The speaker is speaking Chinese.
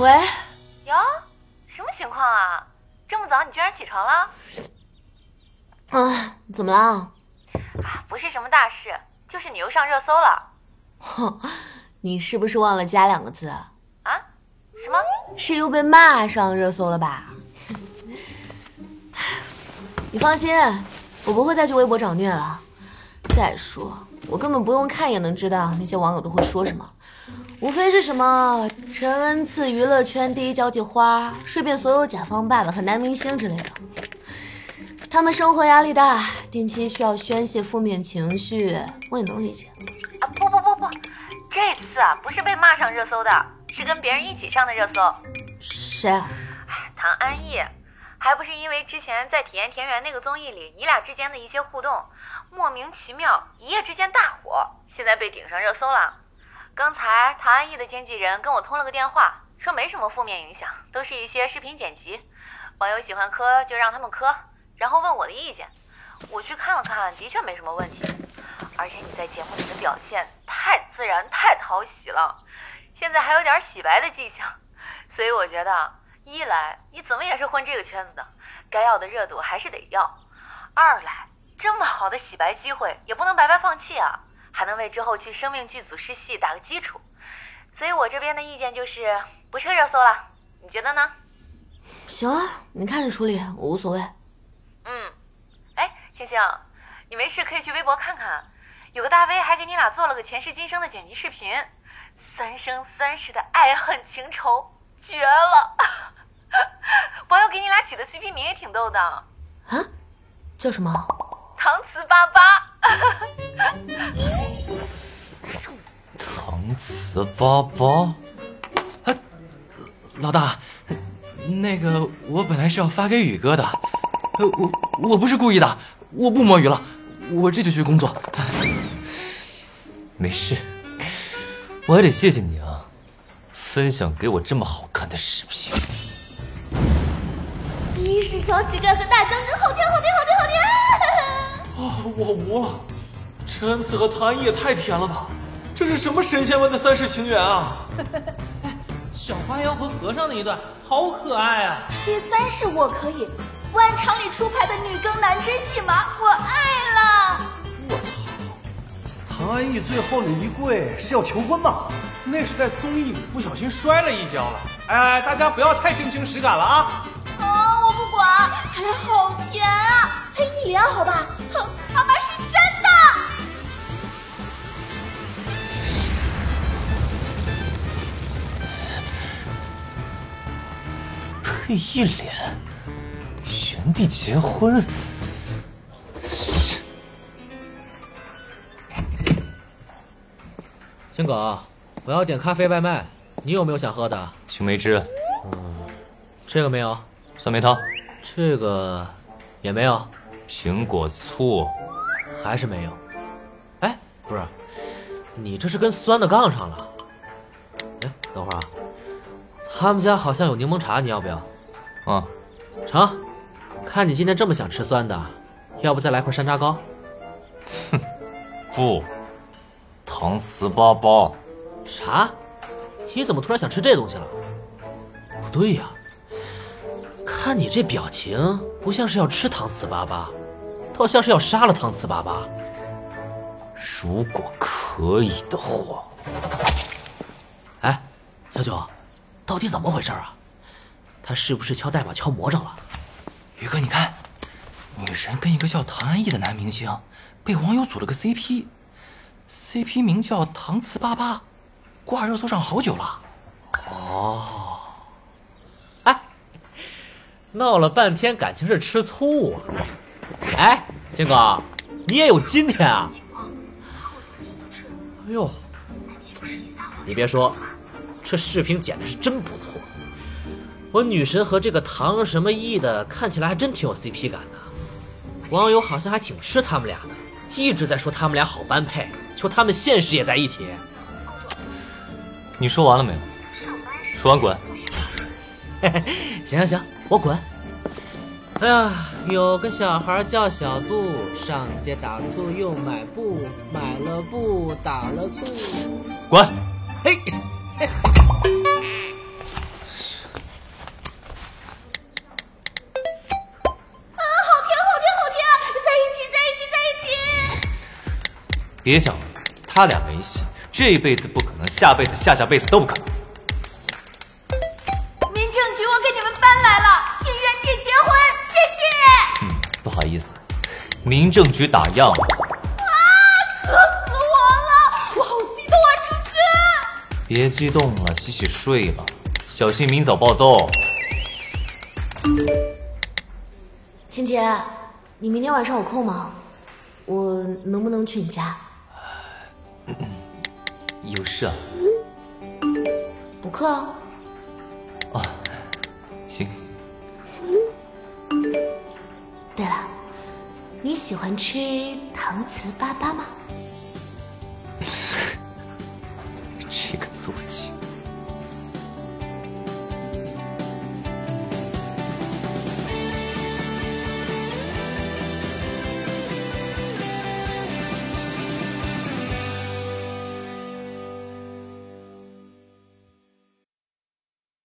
喂，哟，什么情况啊？这么早你居然起床了？啊，怎么了？啊，不是什么大事，就是你又上热搜了。哼，你是不是忘了加两个字？啊？什么？是又被骂上热搜了吧？你放心，我不会再去微博找虐了。再说，我根本不用看也能知道那些网友都会说什么，无非是什么陈恩赐娱乐圈第一交际花，睡遍所有甲方爸爸和男明星之类的。他们生活压力大，定期需要宣泄负面情绪，我也能理解。啊不不不不，这次啊不是被骂上热搜的，是跟别人一起上的热搜。谁啊？哎，唐安逸，还不是因为之前在《体验田园》那个综艺里，你俩之间的一些互动，莫名其妙一夜之间大火，现在被顶上热搜了。刚才唐安逸的经纪人跟我通了个电话，说没什么负面影响，都是一些视频剪辑，网友喜欢磕就让他们磕，然后问我的意见，我去看了看，的确没什么问题。而且你在节目里的表现太自然、太讨喜了，现在还有点洗白的迹象，所以我觉得，一来你怎么也是混这个圈子的，该要的热度还是得要；二来，这么好的洗白机会也不能白白放弃啊，还能为之后去生命剧组试戏打个基础。所以我这边的意见就是不撤热搜了，你觉得呢？行啊，你看着处理，我无所谓。嗯，哎，星星，你没事可以去微博看看，有个大 V 还给你俩做了个前世今生的剪辑视频，三生三世的爱恨情仇，绝了！网友给你俩起的 CP 名也挺逗的，啊？叫什么？搪瓷粑粑。搪瓷粑粑，哎，老大，那个我本来是要发给宇哥的，呃，我我不是故意的，我不摸鱼了，我这就去工作。没事，我还得谢谢你啊，分享给我这么好看的视频。第一是小乞丐和大将军，好甜好甜好甜好甜！啊，我无了！陈恩赐和唐安逸也太甜了吧！这是什么神仙般的三世情缘啊！小花妖和和尚那一段好可爱啊！第三世我可以，不按常理出牌的女更男之戏码，我爱了！我操！唐安逸最后那一跪是要求婚吗？那是在综艺里不小心摔了一跤了。哎，大家不要太真情实感了啊！啊，我不管，还来好甜啊！嘿，一脸好吧？搪瓷爸爸是真的。配一脸，原地结婚，是青狗，我要点咖啡外卖，你有没有想喝的？青梅汁、这个没有，酸梅汤、这个也没有，苹果醋。还是没有。哎，不是，你这是跟酸的杠上了。哎，等会儿啊，他们家好像有柠檬茶，你要不要？啊，成，看你今天这么想吃酸的，要不再来块山楂糕？哼 不，搪瓷包包。啥？你怎么突然想吃这东西了？不对呀，看你这表情，不像是要吃搪瓷粑粑，倒像是要杀了搪瓷粑粑。如果可以的话，哎，小九，到底怎么回事啊？他是不是敲代码敲魔怔了？宇哥，你看，女神跟一个叫唐安逸的男明星被网友组了个 CP，CP 名叫搪瓷粑粑，挂热搜上好久了。哦，闹了半天感情是吃醋啊！哎，金哥，你也有今天啊？哎呦，你别说，这视频剪的是真不错。我女神和这个唐什么义的看起来还真挺有 CP 感的，网友好像还挺吃他们俩的，一直在说他们俩好般配，求他们现实也在一起。你说完了没有？说完滚。行行 行，我滚！哎呀，有个小孩叫小杜，上街打醋又买布，买了布打了醋。滚！嘿。啊，好听，好听，好听！在一起，在一起，在一起！别想了，他俩没戏，这辈子不可能，下辈子、下下辈子都不可能。不好意思，民政局打烊了。啊渴死我了，我好激动啊。别激动了，洗洗睡吧，小心明早爆痘。晴姐，你明天晚上有空吗？我能不能去你家？有事啊？补课啊？啊，行。你喜欢吃搪瓷粑粑吗？这个坐骑。